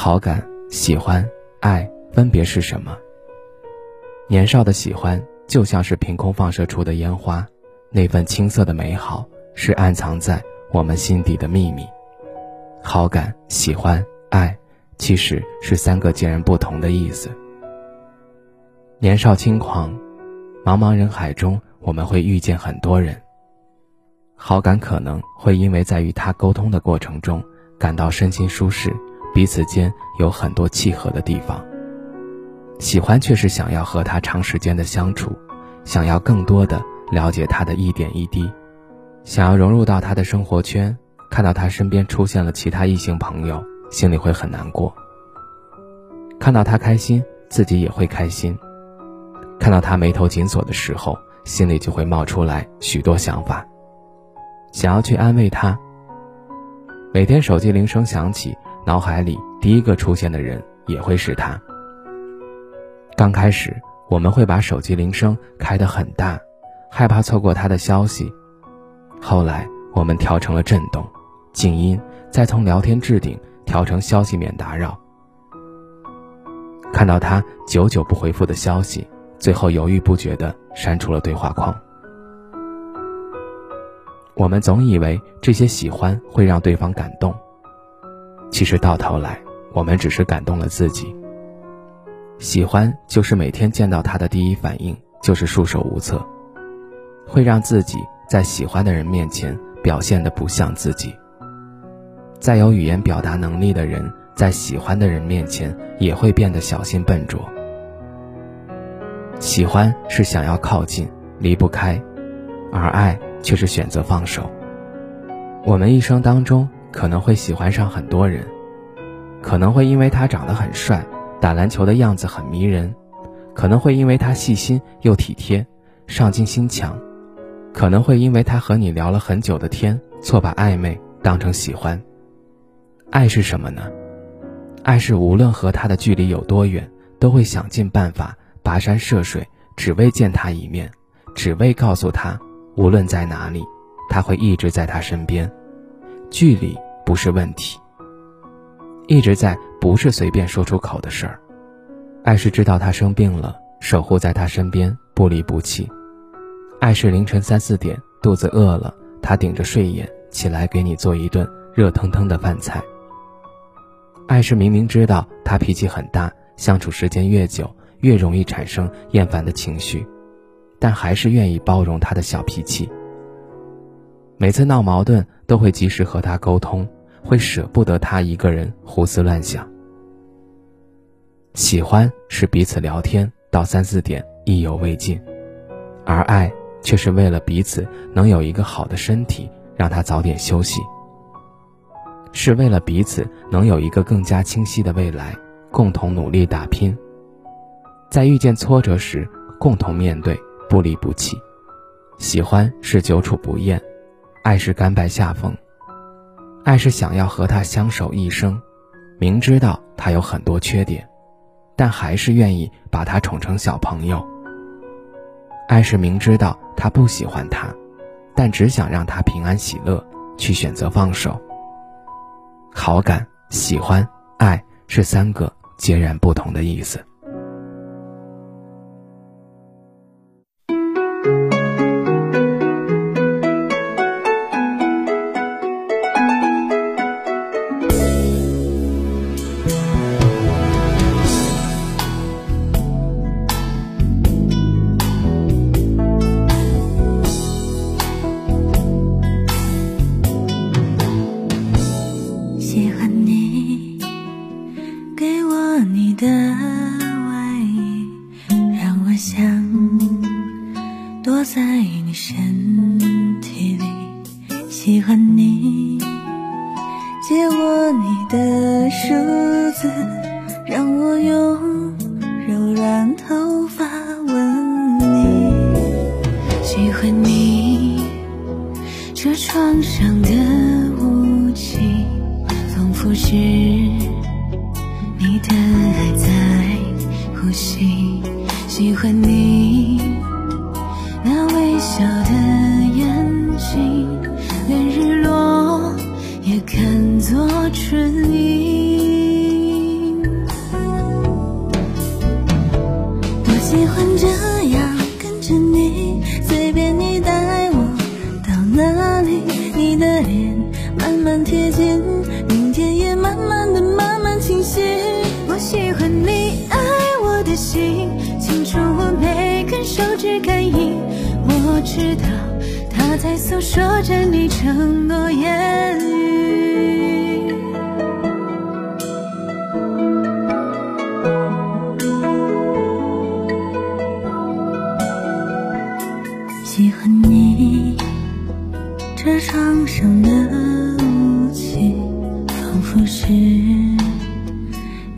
好感、喜欢、爱分别是什么？年少的喜欢就像是凭空放射出的烟花，那份青涩的美好是暗藏在我们心底的秘密。好感、喜欢、爱其实是三个截然不同的意思。年少轻狂，茫茫人海中，我们会遇见很多人。好感可能会因为在与他沟通的过程中感到身心舒适。彼此间有很多契合的地方，喜欢却是想要和他长时间的相处，想要更多的了解他的一点一滴，想要融入到他的生活圈，看到他身边出现了其他异性朋友，心里会很难过。看到他开心，自己也会开心；看到他眉头紧锁的时候，心里就会冒出来许多想法，想要去安慰他。每天手机铃声响起。脑海里第一个出现的人也会是他。刚开始，我们会把手机铃声开得很大，害怕错过他的消息。后来，我们调成了震动、静音，再从聊天置顶调成消息免打扰。看到他久久不回复的消息，最后犹豫不决地删除了对话框。我们总以为这些喜欢会让对方感动。其实到头来，我们只是感动了自己。喜欢就是每天见到他的第一反应就是束手无策，会让自己在喜欢的人面前表现的不像自己。再有语言表达能力的人，在喜欢的人面前也会变得小心笨拙。喜欢是想要靠近，离不开，而爱却是选择放手。我们一生当中。可能会喜欢上很多人，可能会因为他长得很帅，打篮球的样子很迷人，可能会因为他细心又体贴，上进心强，可能会因为他和你聊了很久的天，错把暧昧当成喜欢。爱是什么呢？爱是无论和他的距离有多远，都会想尽办法跋山涉水，只为见他一面，只为告诉他，无论在哪里，他会一直在他身边。距离不是问题，一直在不是随便说出口的事儿。爱是知道他生病了，守护在他身边，不离不弃。爱是凌晨三四点肚子饿了，他顶着睡眼起来给你做一顿热腾腾的饭菜。爱是明明知道他脾气很大，相处时间越久越容易产生厌烦的情绪，但还是愿意包容他的小脾气。每次闹矛盾，都会及时和他沟通，会舍不得他一个人胡思乱想。喜欢是彼此聊天到三四点意犹未尽，而爱却是为了彼此能有一个好的身体，让他早点休息。是为了彼此能有一个更加清晰的未来，共同努力打拼。在遇见挫折时，共同面对，不离不弃。喜欢是久处不厌。爱是甘拜下风，爱是想要和他相守一生，明知道他有很多缺点，但还是愿意把他宠成小朋友。爱是明知道他不喜欢他，但只想让他平安喜乐，去选择放手。好感、喜欢、爱是三个截然不同的意思。躲在你身体里，喜欢你借我你的梳子，让我用柔软头发吻你。喜欢你这床上的雾气，仿佛是你的爱在呼吸。喜欢你慢慢贴近，明天也慢慢的慢慢清晰。我喜欢你爱我的心，清楚我每根手指感应，我知道它在诉说着你承诺言语。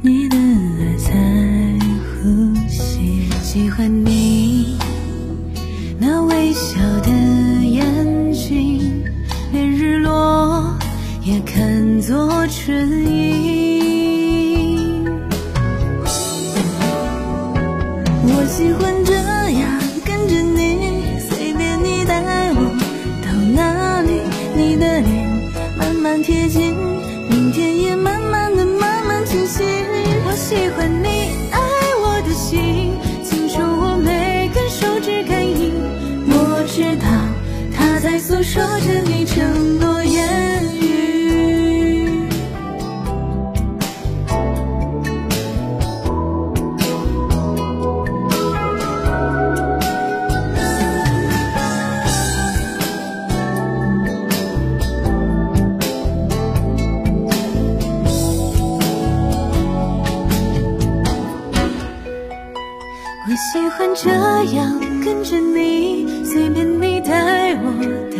你的爱在呼吸。喜欢你那微笑的眼睛，连日落也看作春意。说着你承诺言语。我喜欢这样跟着你，随便你带我到，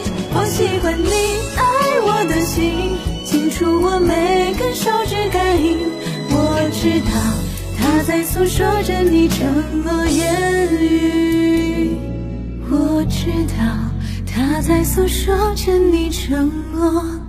我喜欢你爱我的心，清楚我每根手指感应，我知道它在诉说着你承诺言语，我知道它在诉说着你承诺。